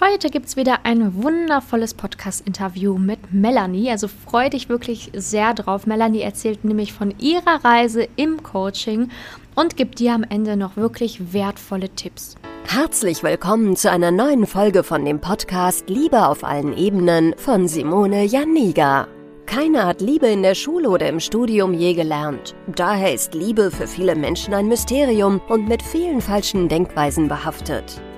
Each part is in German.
Heute gibt es wieder ein wundervolles Podcast-Interview mit Melanie. Also freue dich wirklich sehr drauf. Melanie erzählt nämlich von ihrer Reise im Coaching und gibt dir am Ende noch wirklich wertvolle Tipps. Herzlich willkommen zu einer neuen Folge von dem Podcast Liebe auf allen Ebenen von Simone Janiga. Keiner hat Liebe in der Schule oder im Studium je gelernt. Daher ist Liebe für viele Menschen ein Mysterium und mit vielen falschen Denkweisen behaftet.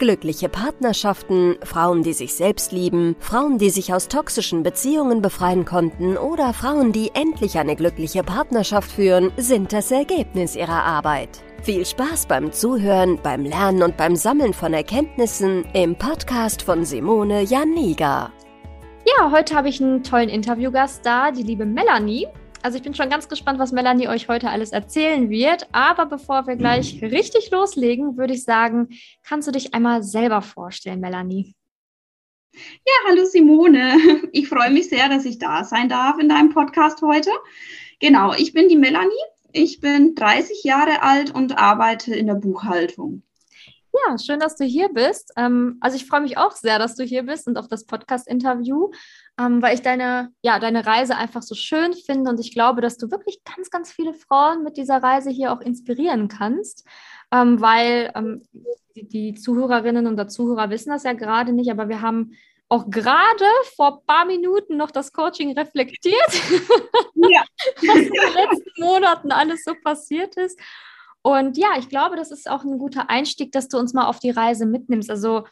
Glückliche Partnerschaften, Frauen, die sich selbst lieben, Frauen, die sich aus toxischen Beziehungen befreien konnten oder Frauen, die endlich eine glückliche Partnerschaft führen, sind das Ergebnis ihrer Arbeit. Viel Spaß beim Zuhören, beim Lernen und beim Sammeln von Erkenntnissen im Podcast von Simone Janiga. Ja, heute habe ich einen tollen Interviewgast da, die liebe Melanie. Also ich bin schon ganz gespannt, was Melanie euch heute alles erzählen wird. Aber bevor wir gleich richtig loslegen, würde ich sagen, kannst du dich einmal selber vorstellen, Melanie? Ja, hallo Simone. Ich freue mich sehr, dass ich da sein darf in deinem Podcast heute. Genau, ich bin die Melanie. Ich bin 30 Jahre alt und arbeite in der Buchhaltung. Ja, schön, dass du hier bist. Ähm, also ich freue mich auch sehr, dass du hier bist und auf das Podcast-Interview ähm, weil ich deine, ja, deine Reise einfach so schön finde und ich glaube, dass du wirklich ganz, ganz viele Frauen mit dieser Reise hier auch inspirieren kannst, ähm, weil ähm, die, die, Zuhörerinnen und der Zuhörer wissen das ja gerade nicht, aber wir haben auch gerade vor ein paar Minuten noch das Coaching reflektiert, ja. was in den letzten Monaten alles so passiert ist. Und ja, ich glaube, das ist auch ein guter Einstieg, dass du uns mal auf die Reise mitnimmst. Also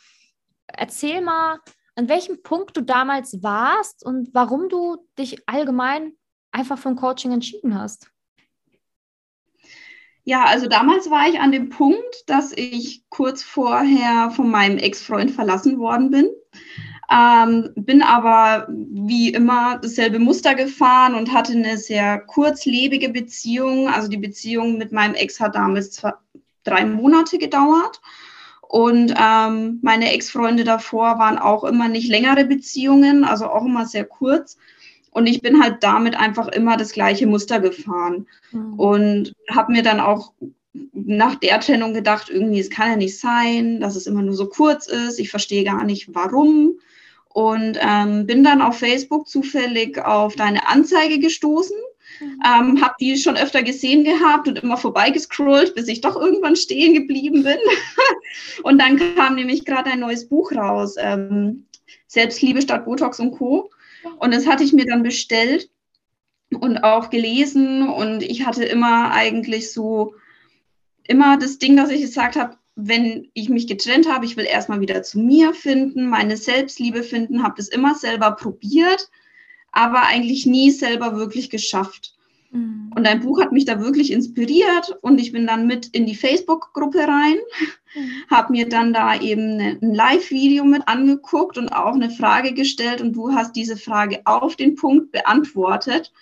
erzähl mal, an welchem Punkt du damals warst und warum du dich allgemein einfach für ein Coaching entschieden hast. Ja, also damals war ich an dem Punkt, dass ich kurz vorher von meinem Ex-Freund verlassen worden bin. Ähm, bin aber wie immer dasselbe Muster gefahren und hatte eine sehr kurzlebige Beziehung. Also die Beziehung mit meinem Ex hat damals zwei, drei Monate gedauert. Und ähm, meine Ex-Freunde davor waren auch immer nicht längere Beziehungen, also auch immer sehr kurz. Und ich bin halt damit einfach immer das gleiche Muster gefahren. Mhm. Und habe mir dann auch nach der Trennung gedacht, irgendwie, es kann ja nicht sein, dass es immer nur so kurz ist. Ich verstehe gar nicht, warum. Und ähm, bin dann auf Facebook zufällig auf deine Anzeige gestoßen. Ähm, habe die schon öfter gesehen gehabt und immer vorbeigescrollt, bis ich doch irgendwann stehen geblieben bin. und dann kam nämlich gerade ein neues Buch raus, ähm, Selbstliebe statt Botox und Co. Und das hatte ich mir dann bestellt und auch gelesen. Und ich hatte immer eigentlich so, immer das Ding, dass ich gesagt habe, wenn ich mich getrennt habe, ich will erstmal wieder zu mir finden, meine Selbstliebe finden, habe das immer selber probiert aber eigentlich nie selber wirklich geschafft. Mhm. Und dein Buch hat mich da wirklich inspiriert und ich bin dann mit in die Facebook-Gruppe rein, mhm. habe mir dann da eben ein Live-Video mit angeguckt und auch eine Frage gestellt und du hast diese Frage auf den Punkt beantwortet,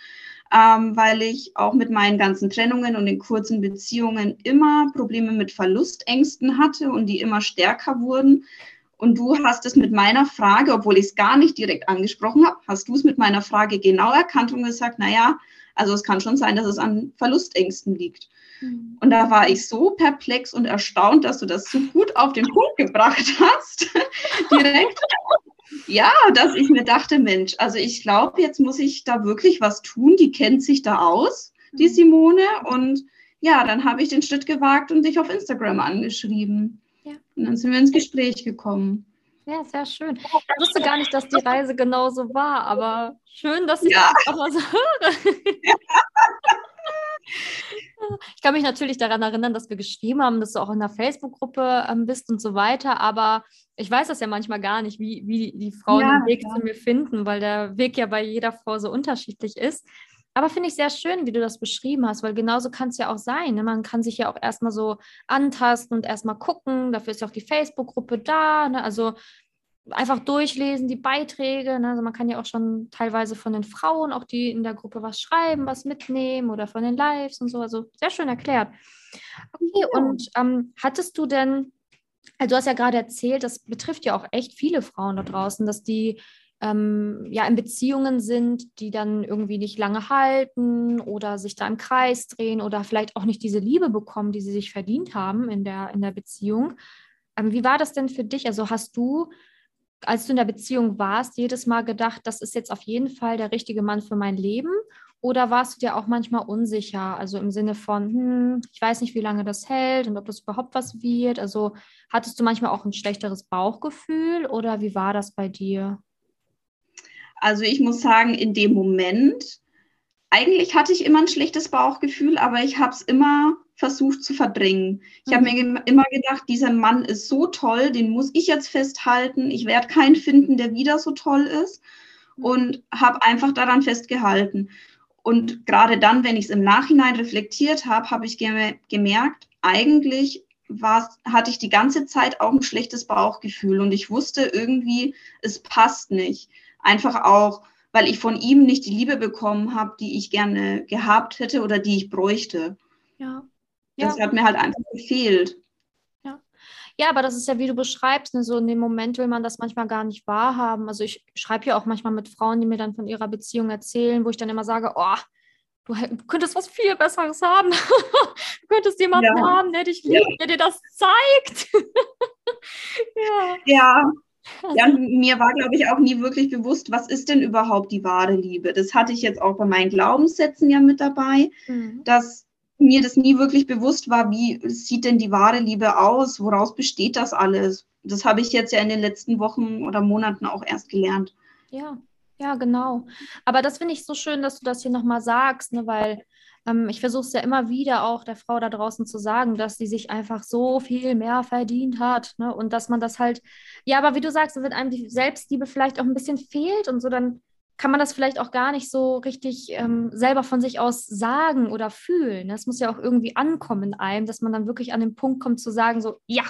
ähm, weil ich auch mit meinen ganzen Trennungen und den kurzen Beziehungen immer Probleme mit Verlustängsten hatte und die immer stärker wurden und du hast es mit meiner Frage, obwohl ich es gar nicht direkt angesprochen habe, hast du es mit meiner Frage genau erkannt und gesagt, naja, also es kann schon sein, dass es an Verlustängsten liegt. Mhm. Und da war ich so perplex und erstaunt, dass du das so gut auf den Punkt gebracht hast, direkt. Ja, dass ich mir dachte, Mensch, also ich glaube, jetzt muss ich da wirklich was tun. Die kennt sich da aus, die mhm. Simone. Und ja, dann habe ich den Schritt gewagt und dich auf Instagram angeschrieben. Und dann sind wir ins Gespräch gekommen. Ja, sehr schön. Ich wusste gar nicht, dass die Reise genauso war, aber schön, dass ich ja. das auch mal so höre. Ich kann mich natürlich daran erinnern, dass wir geschrieben haben, dass du auch in der Facebook-Gruppe ähm, bist und so weiter, aber ich weiß das ja manchmal gar nicht, wie, wie die Frauen ja, den Weg zu mir finden, weil der Weg ja bei jeder Frau so unterschiedlich ist. Aber finde ich sehr schön, wie du das beschrieben hast, weil genauso kann es ja auch sein. Ne? Man kann sich ja auch erstmal so antasten und erstmal gucken. Dafür ist ja auch die Facebook-Gruppe da. Ne? Also einfach durchlesen, die Beiträge. Ne? Also man kann ja auch schon teilweise von den Frauen, auch die in der Gruppe was schreiben, was mitnehmen oder von den Lives und so. Also sehr schön erklärt. Okay, und ähm, hattest du denn, also du hast ja gerade erzählt, das betrifft ja auch echt viele Frauen da draußen, dass die ähm, ja in Beziehungen sind, die dann irgendwie nicht lange halten oder sich da im Kreis drehen oder vielleicht auch nicht diese Liebe bekommen, die sie sich verdient haben in der, in der Beziehung. Ähm, wie war das denn für dich? Also hast du als du in der Beziehung warst, jedes Mal gedacht, das ist jetzt auf jeden Fall der richtige Mann für mein Leben? Oder warst du dir auch manchmal unsicher? Also im Sinne von, hm, ich weiß nicht, wie lange das hält und ob das überhaupt was wird. Also hattest du manchmal auch ein schlechteres Bauchgefühl oder wie war das bei dir? Also ich muss sagen, in dem Moment, eigentlich hatte ich immer ein schlechtes Bauchgefühl, aber ich habe es immer versucht zu verdrängen. Ich mhm. habe mir immer gedacht, dieser Mann ist so toll, den muss ich jetzt festhalten. Ich werde keinen finden, der wieder so toll ist. Mhm. Und habe einfach daran festgehalten. Und gerade dann, wenn ich es im Nachhinein reflektiert habe, habe ich gemerkt, eigentlich hatte ich die ganze Zeit auch ein schlechtes Bauchgefühl und ich wusste irgendwie, es passt nicht. Einfach auch, weil ich von ihm nicht die Liebe bekommen habe, die ich gerne gehabt hätte oder die ich bräuchte. Ja. Das ja. hat mir halt einfach gefehlt. Ja. ja, aber das ist ja, wie du beschreibst, ne, so in dem Moment will man das manchmal gar nicht wahrhaben. Also ich schreibe ja auch manchmal mit Frauen, die mir dann von ihrer Beziehung erzählen, wo ich dann immer sage, oh, du könntest was viel Besseres haben. du könntest jemanden ja. haben, der dich liebt, ja. der dir das zeigt. ja. ja. Also, ja, mir war, glaube ich, auch nie wirklich bewusst, was ist denn überhaupt die wahre Liebe? Das hatte ich jetzt auch bei meinen Glaubenssätzen ja mit dabei, mhm. dass mir das nie wirklich bewusst war, wie sieht denn die wahre Liebe aus? Woraus besteht das alles? Das habe ich jetzt ja in den letzten Wochen oder Monaten auch erst gelernt. Ja, ja, genau. Aber das finde ich so schön, dass du das hier nochmal sagst, ne, weil ähm, ich versuche es ja immer wieder auch der Frau da draußen zu sagen, dass sie sich einfach so viel mehr verdient hat. Ne, und dass man das halt, ja, aber wie du sagst, wenn einem die Selbstliebe vielleicht auch ein bisschen fehlt und so, dann kann man das vielleicht auch gar nicht so richtig ähm, selber von sich aus sagen oder fühlen. Es muss ja auch irgendwie ankommen in einem, dass man dann wirklich an den Punkt kommt zu sagen, so, ja,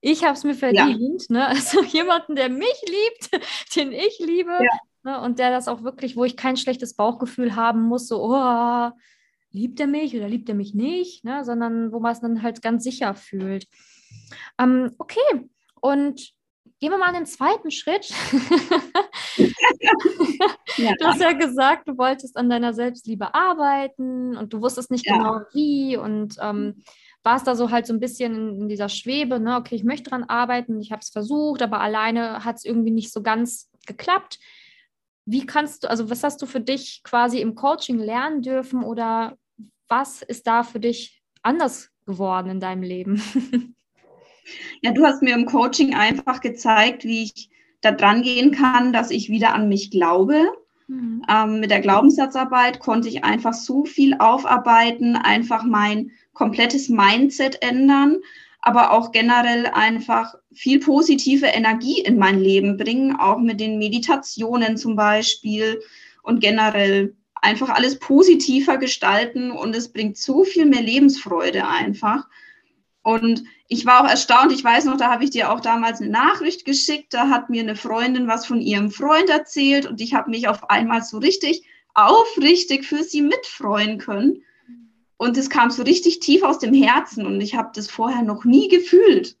ich habe es mir verdient. Ja. Ne? Also jemanden, der mich liebt, den ich liebe ja. ne? und der das auch wirklich, wo ich kein schlechtes Bauchgefühl haben muss, so, oh, liebt er mich oder liebt er mich nicht, ne? sondern wo man es dann halt ganz sicher fühlt. Ähm, okay, und Gehen wir mal an den zweiten Schritt. ja. Du hast ja gesagt, du wolltest an deiner Selbstliebe arbeiten und du wusstest nicht ja. genau wie und ähm, warst da so halt so ein bisschen in, in dieser Schwebe, ne? okay, ich möchte daran arbeiten, ich habe es versucht, aber alleine hat es irgendwie nicht so ganz geklappt. Wie kannst du, also was hast du für dich quasi im Coaching lernen dürfen oder was ist da für dich anders geworden in deinem Leben? Ja, du hast mir im Coaching einfach gezeigt, wie ich da dran gehen kann, dass ich wieder an mich glaube. Mhm. Ähm, mit der Glaubenssatzarbeit konnte ich einfach so viel aufarbeiten, einfach mein komplettes Mindset ändern, aber auch generell einfach viel positive Energie in mein Leben bringen, auch mit den Meditationen zum Beispiel und generell einfach alles positiver gestalten und es bringt so viel mehr Lebensfreude einfach. Und ich war auch erstaunt, ich weiß noch, da habe ich dir auch damals eine Nachricht geschickt, da hat mir eine Freundin was von ihrem Freund erzählt und ich habe mich auf einmal so richtig aufrichtig für sie mitfreuen können. Und es kam so richtig tief aus dem Herzen und ich habe das vorher noch nie gefühlt.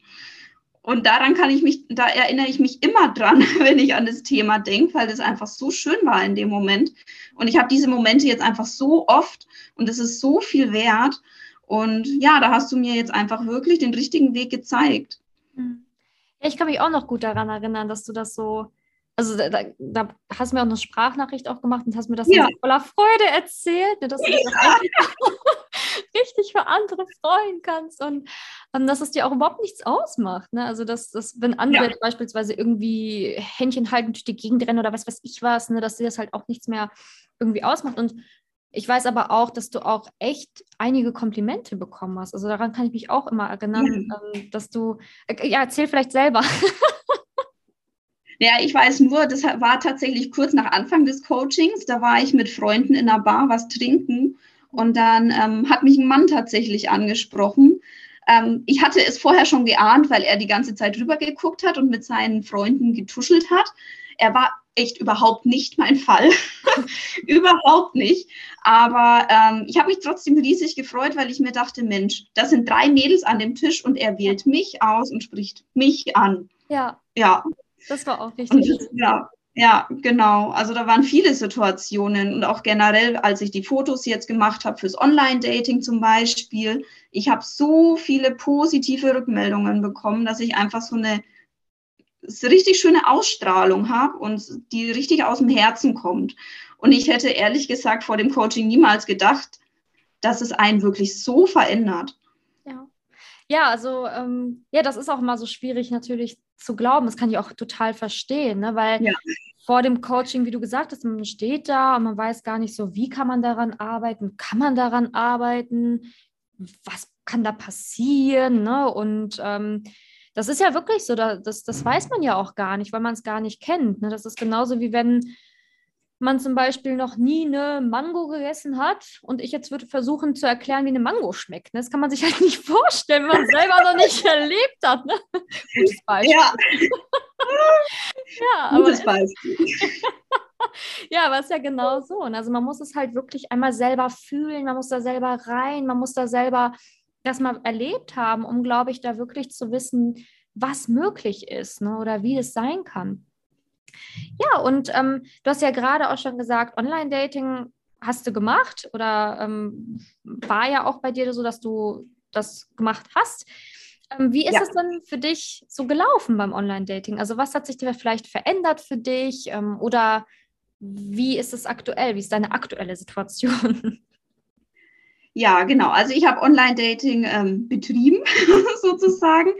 Und daran kann ich mich, da erinnere ich mich immer dran, wenn ich an das Thema denke, weil das einfach so schön war in dem Moment. Und ich habe diese Momente jetzt einfach so oft und es ist so viel wert. Und ja, da hast du mir jetzt einfach wirklich den richtigen Weg gezeigt. Hm. Ja, ich kann mich auch noch gut daran erinnern, dass du das so, also da, da hast du mir auch eine Sprachnachricht auch gemacht und hast mir das ja. voller Freude erzählt, ne, dass du ja. das richtig für andere freuen kannst und ähm, dass es dir auch überhaupt nichts ausmacht. Ne? Also, dass, dass wenn andere ja. beispielsweise irgendwie Händchen halten durch die Gegend rennen oder was weiß ich was, ne, dass dir das halt auch nichts mehr irgendwie ausmacht. Und ich weiß aber auch, dass du auch echt einige Komplimente bekommen hast. Also daran kann ich mich auch immer erinnern, ja. Ähm, dass du, äh, ja, erzähl vielleicht selber. Ja, ich weiß nur, das war tatsächlich kurz nach Anfang des Coachings. Da war ich mit Freunden in einer Bar was trinken und dann ähm, hat mich ein Mann tatsächlich angesprochen, ähm, ich hatte es vorher schon geahnt, weil er die ganze Zeit rüber geguckt hat und mit seinen Freunden getuschelt hat. Er war echt überhaupt nicht mein Fall. überhaupt nicht. Aber ähm, ich habe mich trotzdem riesig gefreut, weil ich mir dachte, Mensch, das sind drei Mädels an dem Tisch und er wählt mich aus und spricht mich an. Ja. Ja. Das war auch richtig. Das, ja, ja, genau. Also da waren viele Situationen und auch generell, als ich die Fotos jetzt gemacht habe fürs Online-Dating zum Beispiel, ich habe so viele positive Rückmeldungen bekommen, dass ich einfach so eine richtig schöne Ausstrahlung habe und die richtig aus dem Herzen kommt. Und ich hätte ehrlich gesagt vor dem Coaching niemals gedacht, dass es einen wirklich so verändert. Ja, ja also ähm, ja, das ist auch mal so schwierig natürlich zu glauben. Das kann ich auch total verstehen, ne? weil ja. vor dem Coaching, wie du gesagt hast, man steht da und man weiß gar nicht so, wie kann man daran arbeiten, kann man daran arbeiten, was kann da passieren, ne? Und ähm, das ist ja wirklich so, das, das weiß man ja auch gar nicht, weil man es gar nicht kennt. Ne? Das ist genauso wie wenn man zum Beispiel noch nie eine Mango gegessen hat und ich jetzt würde versuchen zu erklären, wie eine Mango schmeckt. Ne? Das kann man sich halt nicht vorstellen, wenn man es selber noch nicht erlebt hat. Ne? Gutes Beispiel. Ja, ja aber Gutes Beispiel. ja, aber es ist ja genau so. Also man muss es halt wirklich einmal selber fühlen, man muss da selber rein, man muss da selber das mal erlebt haben, um, glaube ich, da wirklich zu wissen, was möglich ist ne? oder wie es sein kann. Ja, und ähm, du hast ja gerade auch schon gesagt, Online-Dating hast du gemacht oder ähm, war ja auch bei dir so, dass du das gemacht hast. Ähm, wie ist ja. es denn für dich so gelaufen beim Online-Dating? Also was hat sich da vielleicht verändert für dich ähm, oder wie ist es aktuell? Wie ist deine aktuelle Situation? Ja, genau. Also ich habe Online-Dating ähm, betrieben, sozusagen.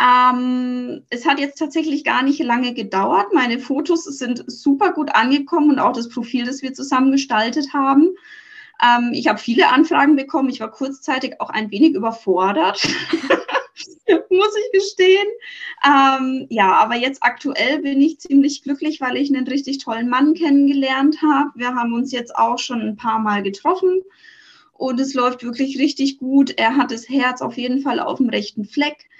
Ähm, es hat jetzt tatsächlich gar nicht lange gedauert. Meine Fotos sind super gut angekommen und auch das Profil, das wir zusammen gestaltet haben. Ähm, ich habe viele Anfragen bekommen. Ich war kurzzeitig auch ein wenig überfordert, muss ich gestehen. Ähm, ja, aber jetzt aktuell bin ich ziemlich glücklich, weil ich einen richtig tollen Mann kennengelernt habe. Wir haben uns jetzt auch schon ein paar Mal getroffen und es läuft wirklich richtig gut. Er hat das Herz auf jeden Fall auf dem rechten Fleck.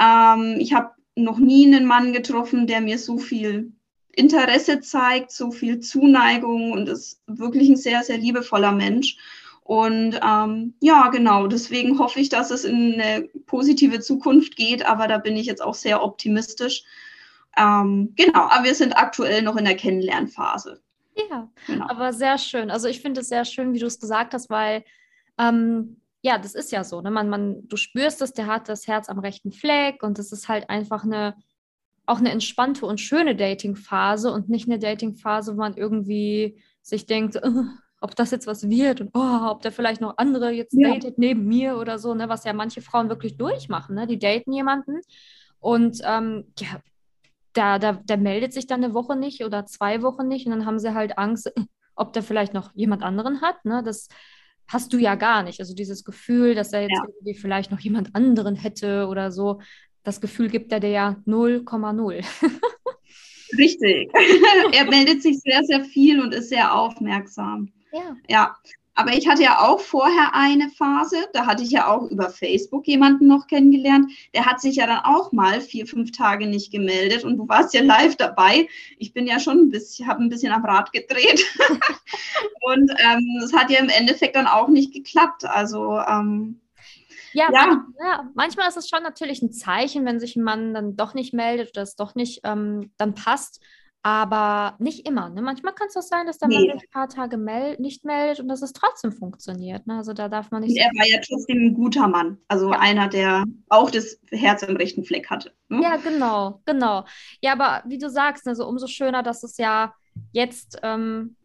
Ähm, ich habe noch nie einen Mann getroffen, der mir so viel Interesse zeigt, so viel Zuneigung und ist wirklich ein sehr, sehr liebevoller Mensch. Und ähm, ja, genau, deswegen hoffe ich, dass es in eine positive Zukunft geht, aber da bin ich jetzt auch sehr optimistisch. Ähm, genau, aber wir sind aktuell noch in der Kennenlernphase. Ja, genau. aber sehr schön. Also ich finde es sehr schön, wie du es gesagt hast, weil ähm, ja, das ist ja so. Ne? Man, man, du spürst es, der hat das Herz am rechten Fleck und das ist halt einfach eine, auch eine entspannte und schöne Dating-Phase und nicht eine Dating-Phase, wo man irgendwie sich denkt, uh, ob das jetzt was wird und oh, ob der vielleicht noch andere jetzt ja. datet neben mir oder so, ne? was ja manche Frauen wirklich durchmachen. Ne? Die daten jemanden und ähm, ja, da, da, der meldet sich dann eine Woche nicht oder zwei Wochen nicht und dann haben sie halt Angst, ob der vielleicht noch jemand anderen hat. Ne? Das hast du ja gar nicht. Also dieses Gefühl, dass er jetzt ja. irgendwie vielleicht noch jemand anderen hätte oder so, das Gefühl gibt er dir ja 0,0. Richtig. er meldet sich sehr, sehr viel und ist sehr aufmerksam. Ja. Ja. Aber ich hatte ja auch vorher eine Phase, da hatte ich ja auch über Facebook jemanden noch kennengelernt. Der hat sich ja dann auch mal vier, fünf Tage nicht gemeldet und du warst ja live dabei. Ich bin ja schon ein bisschen, habe ein bisschen am Rad gedreht. und es ähm, hat ja im Endeffekt dann auch nicht geklappt. Also ähm, ja, ja. Ja, manchmal ist es schon natürlich ein Zeichen, wenn sich ein Mann dann doch nicht meldet oder es doch nicht ähm, dann passt aber nicht immer. Ne? Manchmal kann es auch sein, dass der nee. Mann sich ein paar Tage mel nicht meldet und dass es trotzdem funktioniert. Ne? Also da darf man nicht. Und er war ja trotzdem ein guter Mann. Also ja. einer, der auch das Herz im rechten Fleck hatte. Ne? Ja, genau, genau. Ja, aber wie du sagst, also umso schöner, dass es ja jetzt. Ähm,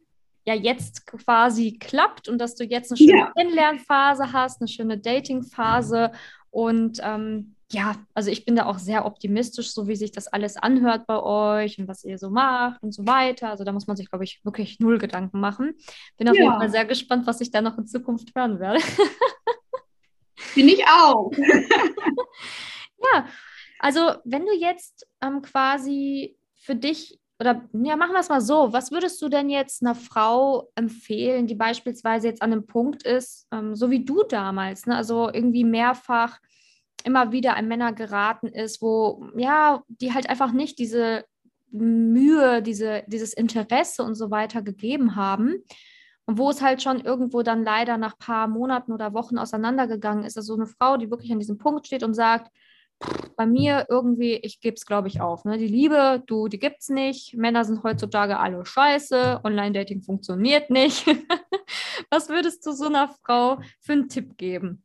ja jetzt quasi klappt und dass du jetzt eine schöne ja. Kennenlernphase hast, eine schöne Datingphase und ähm, ja, also ich bin da auch sehr optimistisch, so wie sich das alles anhört bei euch und was ihr so macht und so weiter. Also da muss man sich, glaube ich, wirklich null Gedanken machen. Bin auf ja. jeden Fall sehr gespannt, was ich da noch in Zukunft hören werde. Bin ich auch. ja, also wenn du jetzt ähm, quasi für dich oder ja, machen wir es mal so. Was würdest du denn jetzt einer Frau empfehlen, die beispielsweise jetzt an einem Punkt ist, ähm, so wie du damals, ne? also irgendwie mehrfach immer wieder an Männer geraten ist, wo, ja, die halt einfach nicht diese Mühe, diese, dieses Interesse und so weiter gegeben haben. Und wo es halt schon irgendwo dann leider nach paar Monaten oder Wochen auseinandergegangen ist. Also eine Frau, die wirklich an diesem Punkt steht und sagt, bei mir irgendwie, ich gebe es, glaube ich, auf. Ne? Die Liebe, du, die gibt es nicht. Männer sind heutzutage alle scheiße. Online-Dating funktioniert nicht. Was würdest du so einer Frau für einen Tipp geben?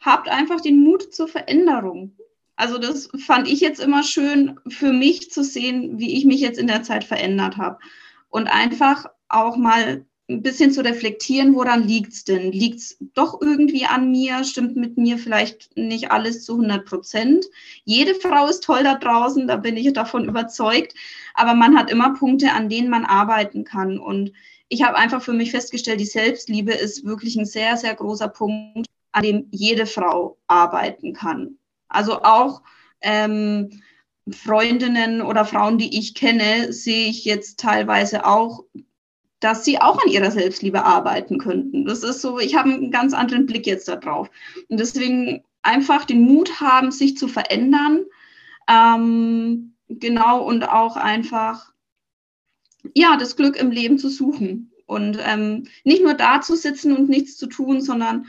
Habt einfach den Mut zur Veränderung. Also das fand ich jetzt immer schön für mich zu sehen, wie ich mich jetzt in der Zeit verändert habe. Und einfach auch mal ein bisschen zu reflektieren, woran liegt es denn? Liegt es doch irgendwie an mir? Stimmt mit mir vielleicht nicht alles zu 100 Prozent? Jede Frau ist toll da draußen, da bin ich davon überzeugt. Aber man hat immer Punkte, an denen man arbeiten kann. Und ich habe einfach für mich festgestellt, die Selbstliebe ist wirklich ein sehr, sehr großer Punkt, an dem jede Frau arbeiten kann. Also auch ähm, Freundinnen oder Frauen, die ich kenne, sehe ich jetzt teilweise auch dass sie auch an ihrer Selbstliebe arbeiten könnten. Das ist so, ich habe einen ganz anderen Blick jetzt darauf. Und deswegen einfach den Mut haben, sich zu verändern. Ähm, genau, und auch einfach, ja, das Glück im Leben zu suchen. Und ähm, nicht nur da zu sitzen und nichts zu tun, sondern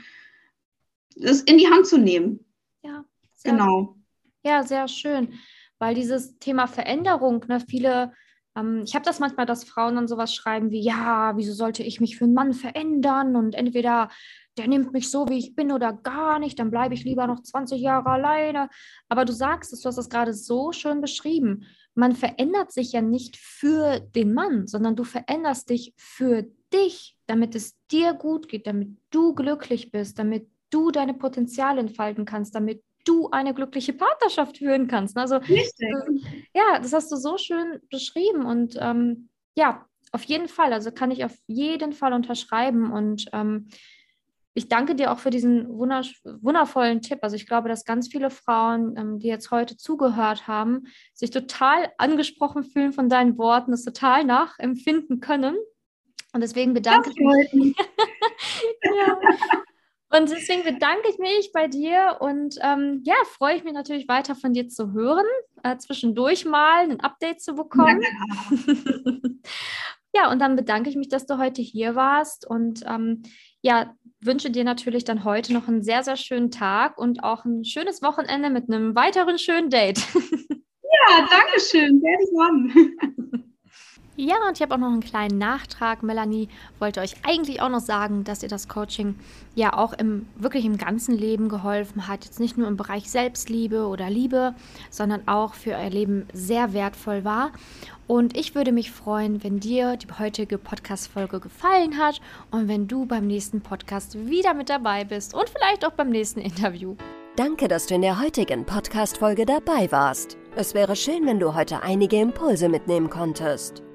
es in die Hand zu nehmen. Ja, genau. Ja, sehr schön. Weil dieses Thema Veränderung, ne, viele ähm, ich habe das manchmal, dass Frauen dann sowas schreiben wie, ja, wieso sollte ich mich für einen Mann verändern? Und entweder der nimmt mich so, wie ich bin oder gar nicht, dann bleibe ich lieber noch 20 Jahre alleine. Aber du sagst es, du hast das gerade so schön beschrieben. Man verändert sich ja nicht für den Mann, sondern du veränderst dich für dich, damit es dir gut geht, damit du glücklich bist, damit du deine Potenziale entfalten kannst, damit du eine glückliche Partnerschaft führen kannst. Also, Richtig. Äh, ja, das hast du so schön beschrieben und ähm, ja, auf jeden Fall. Also kann ich auf jeden Fall unterschreiben und ähm, ich danke dir auch für diesen wundervollen Tipp. Also ich glaube, dass ganz viele Frauen, ähm, die jetzt heute zugehört haben, sich total angesprochen fühlen von deinen Worten, es total nachempfinden können. Und deswegen bedanke ich mich. ja. Und deswegen bedanke ich mich bei dir und ähm, ja, freue ich mich natürlich weiter von dir zu hören, äh, zwischendurch mal ein Update zu bekommen. ja, und dann bedanke ich mich, dass du heute hier warst und ähm, ja, wünsche dir natürlich dann heute noch einen sehr, sehr schönen Tag und auch ein schönes Wochenende mit einem weiteren schönen Date. ja, danke schön. Werde ich. Ja, und ich habe auch noch einen kleinen Nachtrag. Melanie wollte euch eigentlich auch noch sagen, dass ihr das Coaching ja auch im wirklich im ganzen Leben geholfen hat. Jetzt nicht nur im Bereich Selbstliebe oder Liebe, sondern auch für euer Leben sehr wertvoll war. Und ich würde mich freuen, wenn dir die heutige Podcast-Folge gefallen hat und wenn du beim nächsten Podcast wieder mit dabei bist und vielleicht auch beim nächsten Interview. Danke, dass du in der heutigen Podcast-Folge dabei warst. Es wäre schön, wenn du heute einige Impulse mitnehmen konntest.